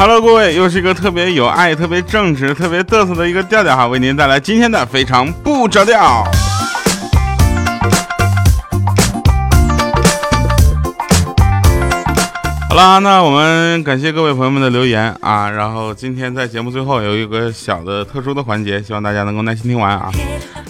Hello，各位，又是一个特别有爱、特别正直、特别嘚瑟的一个调调哈，为您带来今天的非常不着调。好啦，那我们感谢各位朋友们的留言啊，然后今天在节目最后有一个小的特殊的环节，希望大家能够耐心听完啊。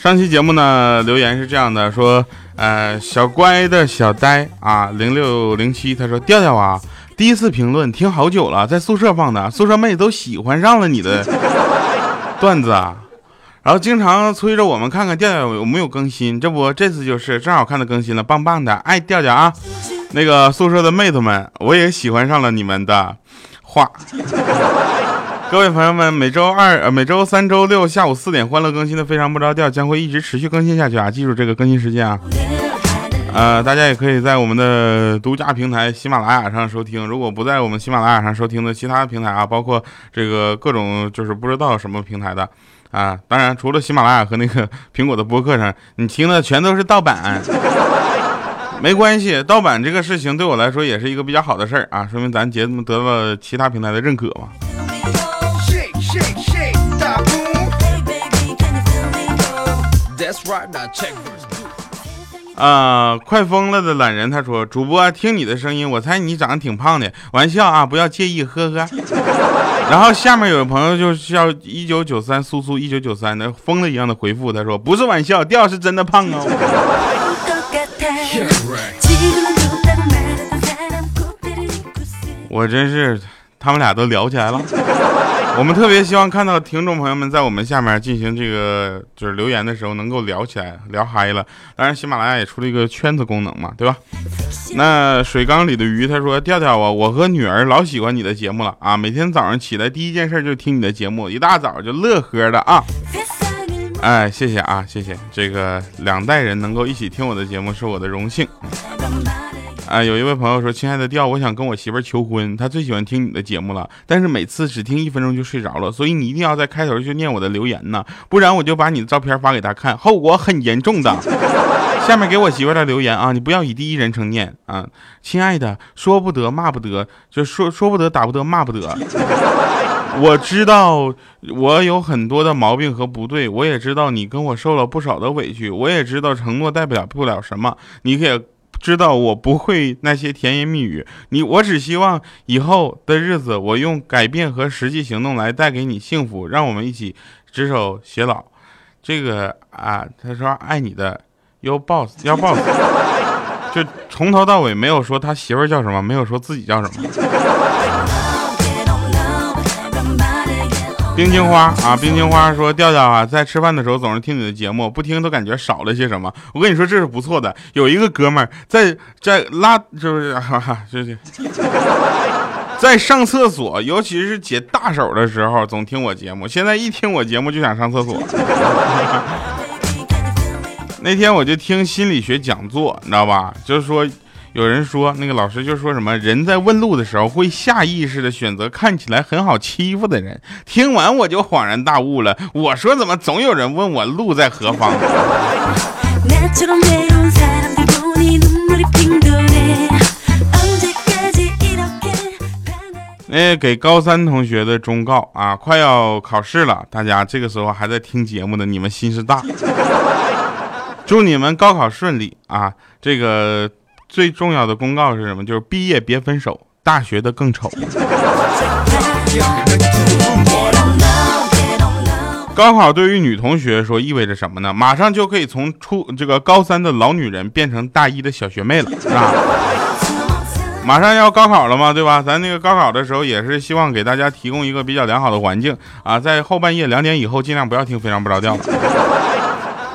上期节目呢，留言是这样的，说，呃，小乖的小呆啊，零六零七，他说调调啊。第一次评论听好久了，在宿舍放的，宿舍妹都喜欢上了你的 段子啊，然后经常催着我们看看调调有没有更新，这不这次就是正好看到更新了，棒棒的，爱调调啊！那个宿舍的妹子们，我也喜欢上了你们的话。各位朋友们，每周二、呃每周三、周六下午四点欢乐更新的非常不着调将会一直持续更新下去啊，记住这个更新时间啊。呃，大家也可以在我们的独家平台喜马拉雅上收听。如果不在我们喜马拉雅上收听的其他平台啊，包括这个各种就是不知道什么平台的啊，当然除了喜马拉雅和那个苹果的播客上，你听的全都是盗版。没关系，盗版这个事情对我来说也是一个比较好的事儿啊，说明咱节目得到了其他平台的认可嘛。啊，快疯了的懒人，他说：“主播听你的声音，我猜你长得挺胖的，玩笑啊，不要介意，呵呵。”然后下面有个朋友就叫一九九三苏苏一九九三的疯了一样的回复，他说：“不是玩笑，调是真的胖哦。”我真是，他们俩都聊起来了。我们特别希望看到听众朋友们在我们下面进行这个就是留言的时候能够聊起来，聊嗨了。当然，喜马拉雅也出了一个圈子功能嘛，对吧？那水缸里的鱼他说：“调调啊，我和女儿老喜欢你的节目了啊，每天早上起来第一件事就听你的节目，一大早就乐呵的啊。”哎，谢谢啊，谢谢。这个两代人能够一起听我的节目是我的荣幸。啊，有一位朋友说：“亲爱的调，我想跟我媳妇求婚，她最喜欢听你的节目了，但是每次只听一分钟就睡着了，所以你一定要在开头就念我的留言呢，不然我就把你的照片发给她看，后果很严重的。下面给我媳妇的留言啊，你不要以第一人称念啊，亲爱的，说不得骂不得，就说说不得打不得骂不得。我知道我有很多的毛病和不对，我也知道你跟我受了不少的委屈，我也知道承诺代表不了什么，你可以。”知道我不会那些甜言蜜语，你我只希望以后的日子，我用改变和实际行动来带给你幸福，让我们一起执手偕老。这个啊，他说爱你的 your boss，要 boss，就从头到尾没有说他媳妇叫什么，没有说自己叫什么。冰晶花啊，冰晶花说调调啊，在吃饭的时候总是听你的节目，不听都感觉少了些什么。我跟你说这是不错的，有一个哥们儿在在拉，是不是？哈哈，谢谢。在上厕所，尤其是解大手的时候，总听我节目。现在一听我节目就想上厕所。那天我就听心理学讲座，你知道吧？就是说。有人说，那个老师就说什么人在问路的时候会下意识的选择看起来很好欺负的人。听完我就恍然大悟了。我说怎么总有人问我路在何方？那给高三同学的忠告啊，快要考试了，大家这个时候还在听节目的，你们心是大。祝你们高考顺利啊！这个。最重要的公告是什么？就是毕业别分手，大学的更丑。高考对于女同学说意味着什么呢？马上就可以从初这个高三的老女人变成大一的小学妹了，是吧？马上要高考了嘛，对吧？咱那个高考的时候也是希望给大家提供一个比较良好的环境啊，在后半夜两点以后尽量不要听非常不着调了。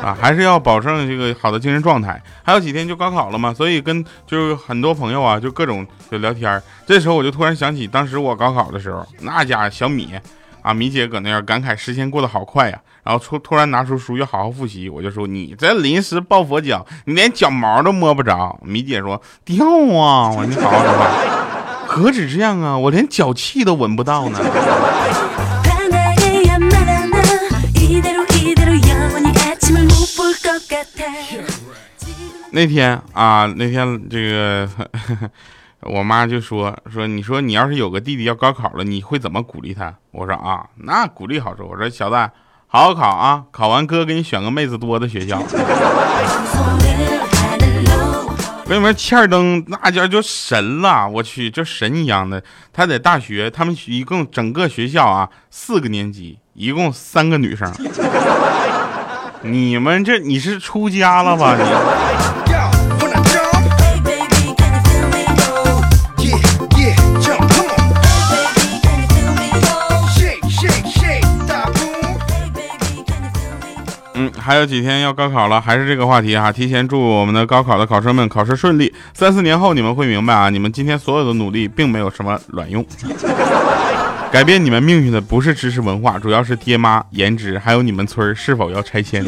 啊，还是要保证这个好的精神状态。还有几天就高考了嘛，所以跟就是很多朋友啊，就各种就聊天。这时候我就突然想起当时我高考的时候，那家小米啊，米姐搁那儿感慨时间过得好快呀。然后突突然拿出书要好好复习，我就说你这临时抱佛脚，你连脚毛都摸不着。米姐说掉啊，我说你好好说话，何止这样啊，我连脚气都闻不到呢。那天啊，那天这个 我妈就说说，你说你要是有个弟弟要高考了，你会怎么鼓励他？我说啊，那鼓励好说，我说小子，好好考啊，考完哥给你选个妹子多的学校。跟你们欠儿登那家就神了，我去，就神一样的。他在大学，他们一共整个学校啊，四个年级，一共三个女生。你们这你是出家了吧？你。嗯，还有几天要高考了，还是这个话题哈。提前祝我们的高考的考生们考试顺利。三四年后你们会明白啊，你们今天所有的努力并没有什么卵用。改变你们命运的不是知识文化，主要是爹妈、颜值，还有你们村是否要拆迁。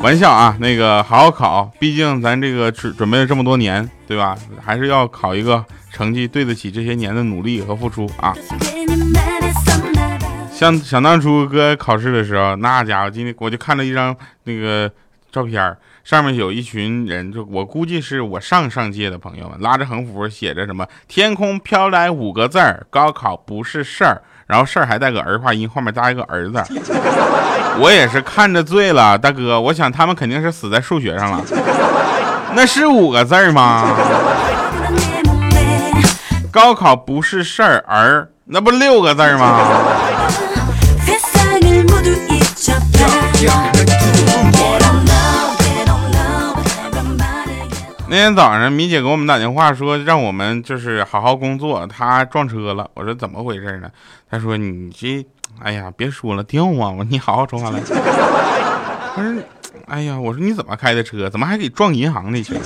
玩笑啊，那个好好考，毕竟咱这个准准备了这么多年，对吧？还是要考一个成绩对得起这些年的努力和付出啊。像想当初哥考试的时候，那家伙今天我就看了一张那个照片儿。上面有一群人，就我估计是我上上届的朋友们，拉着横幅写着什么“天空飘来五个字儿，高考不是事儿”，然后事儿还带个儿化音，后面加一个儿子。我也是看着醉了，大哥，我想他们肯定是死在数学上了。那是五个字儿吗？高考不是事儿，儿那不六个字儿吗？那天早上，米姐给我们打电话说，让我们就是好好工作。她撞车了，我说怎么回事呢？她说你这，哎呀，别说了，掉啊！我你好好说话来。她说，哎呀，我说你怎么开的车？怎么还给撞银行里去了？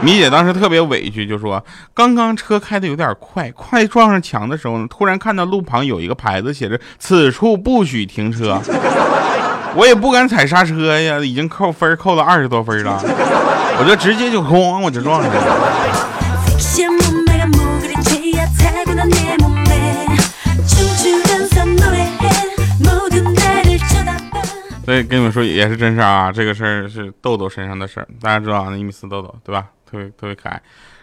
米姐当时特别委屈，就说刚刚车开的有点快，快撞上墙的时候呢，突然看到路旁有一个牌子，写着“此处不许停车”。我也不敢踩刹车呀，已经扣分扣了二十多分了。我就直接就咣，我就撞上了。所以跟你们说也是真事儿啊，这个事儿是豆豆身上的事儿。大家知道啊，那一米四豆豆对吧？特别特别可爱。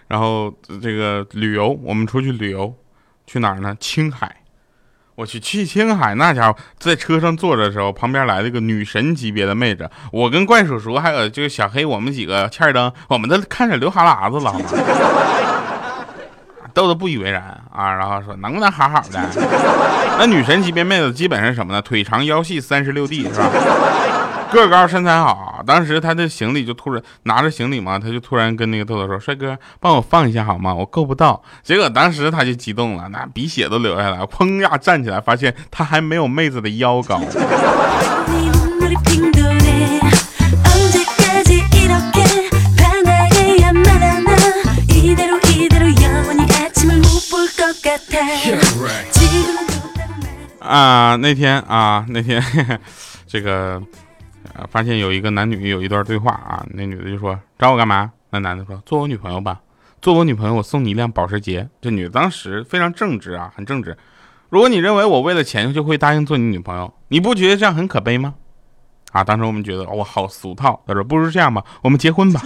然后这个旅游，我们出去旅游，去哪儿呢？青海。我去去青海，那家伙在车上坐着的时候，旁边来了一个女神级别的妹子。我跟怪叔叔还有这个小黑，我们几个欠灯，我们都看着流哈喇子了。豆豆不以为然啊，然后说能不能好好的？那女神级别妹子基本上什么呢？腿长腰细三十六 D 是吧？个高身材好，当时他的行李就突然拿着行李嘛，他就突然跟那个豆豆说：“帅哥，帮我放一下好吗？我够不到。”结果当时他就激动了，那鼻血都流下来，砰呀站起来，发现他还没有妹子的腰高。啊，那天啊，那天 这个。啊！发现有一个男女有一段对话啊，那女的就说找我干嘛？那男的说做我女朋友吧，做我女朋友我送你一辆保时捷。这女的当时非常正直啊，很正直。如果你认为我为了钱就会答应做你女朋友，你不觉得这样很可悲吗？啊！当时我们觉得我好俗套。他说不如这样吧，我们结婚吧。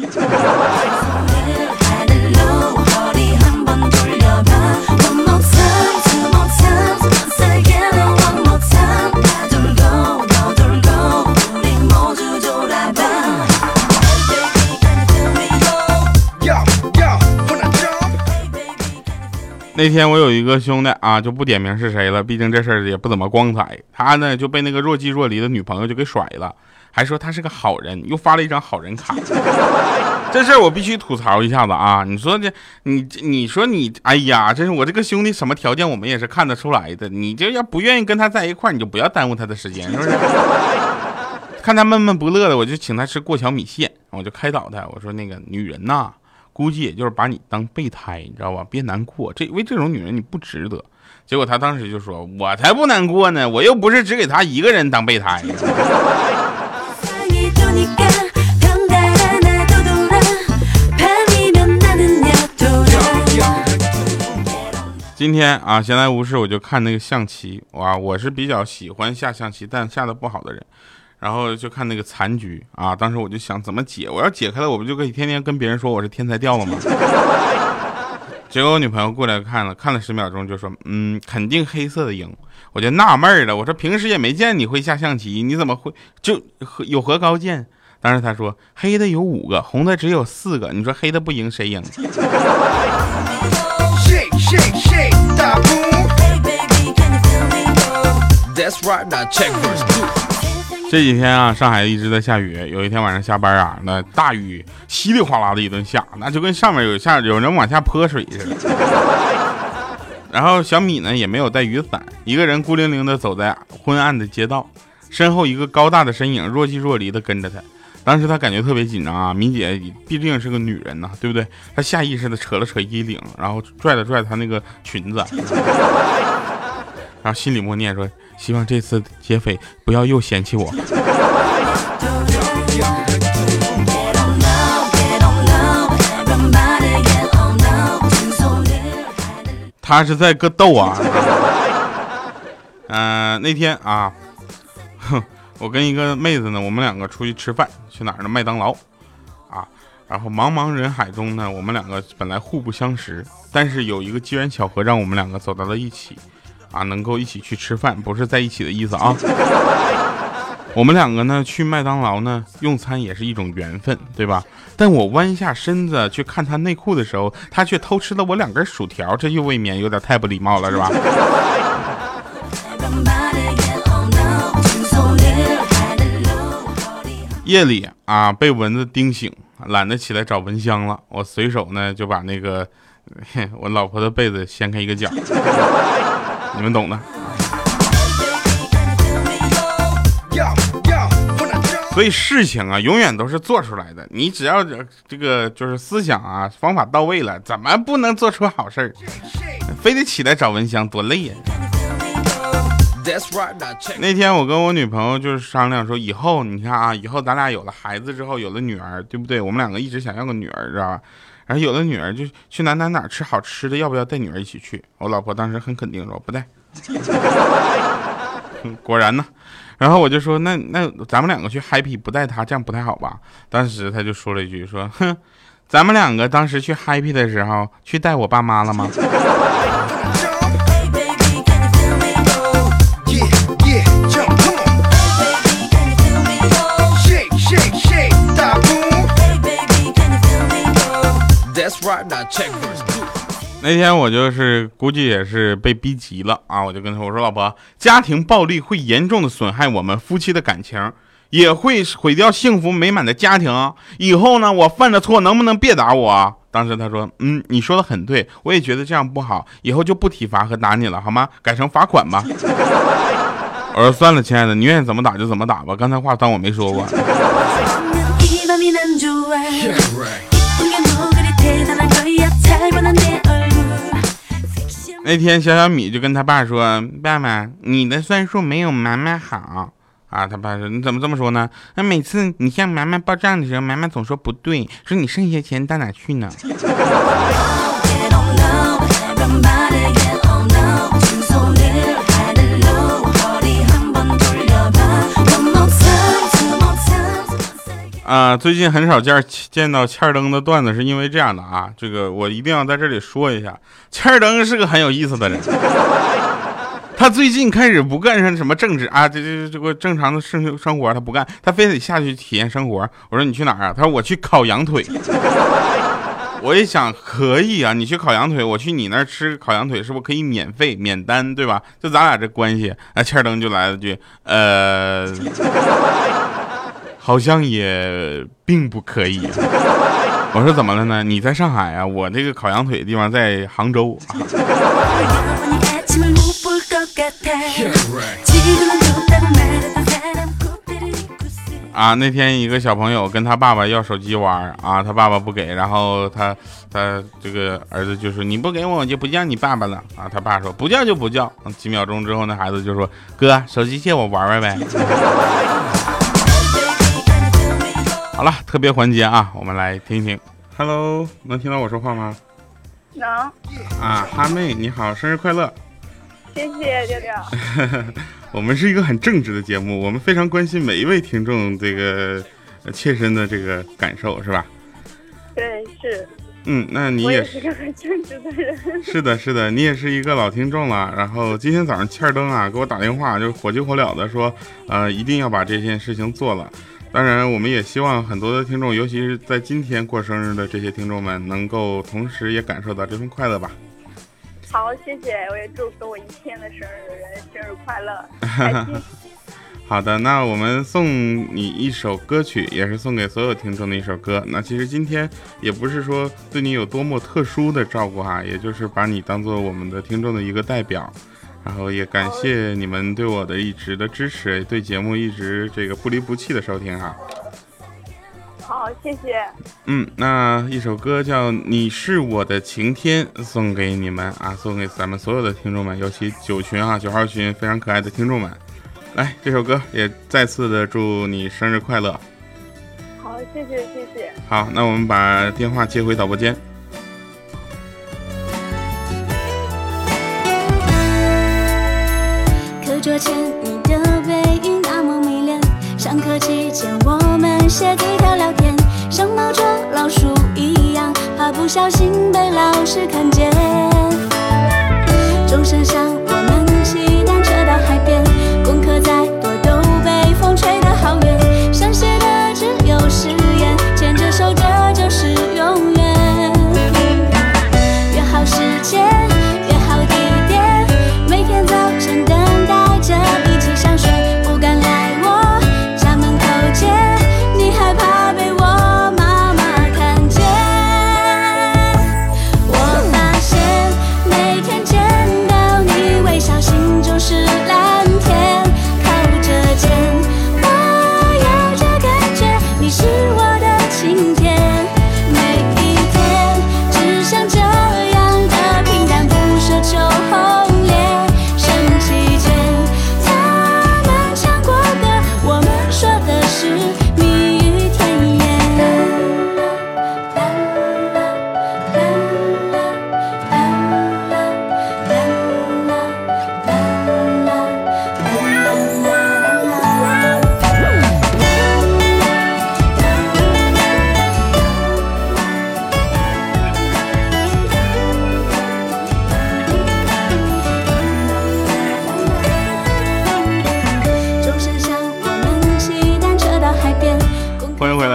那天我有一个兄弟啊，就不点名是谁了，毕竟这事儿也不怎么光彩。他呢就被那个若即若离的女朋友就给甩了，还说他是个好人，又发了一张好人卡。这事儿我必须吐槽一下子啊！你说这你你说你，哎呀，这是我这个兄弟什么条件，我们也是看得出来的。你这要不愿意跟他在一块儿，你就不要耽误他的时间，是不是？看他闷闷不乐的，我就请他吃过桥米线，我就开导他，我说那个女人呐，估计也就是把你当备胎，你知道吧？别难过，这为这种女人你不值得。结果他当时就说：“我才不难过呢，我又不是只给他一个人当备胎。”今天啊，闲来无事我就看那个象棋哇，我是比较喜欢下象棋，但下的不好的人，然后就看那个残局啊。当时我就想怎么解，我要解开了，我不就可以天天跟别人说我是天才掉了吗？结果我女朋友过来看了看了十秒钟，就说嗯，肯定黑色的赢。我就纳闷了，我说平时也没见你会下象棋，你怎么会就有何高见？当时她说黑的有五个，红的只有四个，你说黑的不赢谁赢？这几天啊，上海一直在下雨。有一天晚上下班啊，那大雨稀里哗啦的一顿下，那就跟上面有下有人往下泼水似的。然后小米呢也没有带雨伞，一个人孤零零的走在昏暗的街道，身后一个高大的身影若即若离的跟着他。当时他感觉特别紧张啊，米姐毕竟是个女人呐，对不对？他下意识的扯了扯衣领，然后拽了拽她那个裙子，然后心里默念说：“希望这次劫匪不要又嫌弃我。”他是在个逗啊。嗯，那天啊，哼。我跟一个妹子呢，我们两个出去吃饭，去哪儿呢？麦当劳，啊，然后茫茫人海中呢，我们两个本来互不相识，但是有一个机缘巧合让我们两个走到了一起，啊，能够一起去吃饭，不是在一起的意思啊。我们两个呢去麦当劳呢用餐也是一种缘分，对吧？但我弯下身子去看他内裤的时候，他却偷吃了我两根薯条，这又未免有点太不礼貌了，是吧？夜里啊，被蚊子叮醒，懒得起来找蚊香了。我随手呢就把那个 我老婆的被子掀开一个角，你们懂的。所以事情啊，永远都是做出来的。你只要这个就是思想啊方法到位了，怎么不能做出好事儿？非得起来找蚊香，多累呀！那天我跟我女朋友就是商量说，以后你看啊，以后咱俩有了孩子之后，有了女儿，对不对？我们两个一直想要个女儿，知道吧？然后有的女儿，就去哪哪哪吃好吃的，要不要带女儿一起去？我老婆当时很肯定说不带。果然呢，然后我就说那那咱们两个去 happy 不带她，这样不太好吧？当时他就说了一句说，哼，咱们两个当时去 happy 的时候，去带我爸妈了吗？那天我就是估计也是被逼急了啊，我就跟他我说老婆，家庭暴力会严重的损害我们夫妻的感情，也会毁掉幸福美满的家庭。以后呢，我犯了错能不能别打我？当时他说，嗯，你说的很对，我也觉得这样不好，以后就不体罚和打你了，好吗？改成罚款吧。我说算了，亲爱的，你愿意怎么打就怎么打吧。刚才话当我没说过。那天小小米就跟他爸说：“爸爸，你的算术没有妈妈好啊。”他爸说：“你怎么这么说呢？那每次你向妈妈报账的时候，妈妈总说不对，说你剩下钱到哪去呢？” 啊，最近很少见见到欠儿登的段子，是因为这样的啊，这个我一定要在这里说一下，欠儿登是个很有意思的人。他最近开始不干上什么政治啊，这这这个正常的生生活他不干，他非得下去体验生活。我说你去哪儿啊？他说我去烤羊腿。我一想可以啊，你去烤羊腿，我去你那儿吃烤羊腿，是不是可以免费免单，对吧？就咱俩这关系。啊，欠儿登就来了句，呃。好像也并不可以。我说怎么了呢？你在上海啊，我这个烤羊腿的地方在杭州。啊，那天一个小朋友跟他爸爸要手机玩啊，他爸爸不给，然后他他这个儿子就说你不给我，我就不叫你爸爸了啊。他爸说不叫就不叫。几秒钟之后，那孩子就说哥，手机借我玩玩呗。好了，特别环节啊，我们来听一听。Hello，能听到我说话吗？能。啊，哈妹你好，生日快乐！谢谢六六。我们是一个很正直的节目，我们非常关心每一位听众这个切身的这个感受，是吧？对，是。嗯，那你也是个很正直的人。是的，是的，你也是一个老听众了。然后今天早上欠灯啊给我打电话，就火急火燎的说，呃，一定要把这件事情做了。当然，我们也希望很多的听众，尤其是在今天过生日的这些听众们，能够同时也感受到这份快乐吧。好，谢谢，我也祝福我一天的生日的人生日快乐，好的，那我们送你一首歌曲，也是送给所有听众的一首歌。那其实今天也不是说对你有多么特殊的照顾哈，也就是把你当做我们的听众的一个代表，然后也感谢你们对我的一直的支持，对节目一直这个不离不弃的收听哈。好，谢谢。嗯，那一首歌叫《你是我的晴天》，送给你们啊，送给咱们所有的听众们，尤其九群啊，九号群非常可爱的听众们。来，这首歌也再次的祝你生日快乐。好，谢谢，谢谢。好，那我们把电话接回导播间。桌前你的背影那么迷恋，上课期间我们写字条聊天。像猫捉老鼠一样，怕不小心被老师看见。钟声响，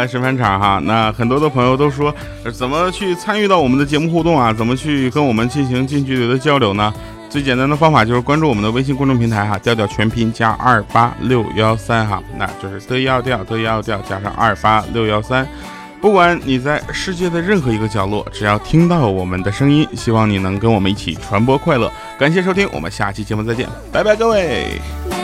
审判场哈，那很多的朋友都说，怎么去参与到我们的节目互动啊？怎么去跟我们进行近距离的交流呢？最简单的方法就是关注我们的微信公众平台哈，调调全拼加二八六幺三哈，那就是得要调得要调加上二八六幺三。不管你在世界的任何一个角落，只要听到我们的声音，希望你能跟我们一起传播快乐。感谢收听，我们下期节目再见，拜拜，各位。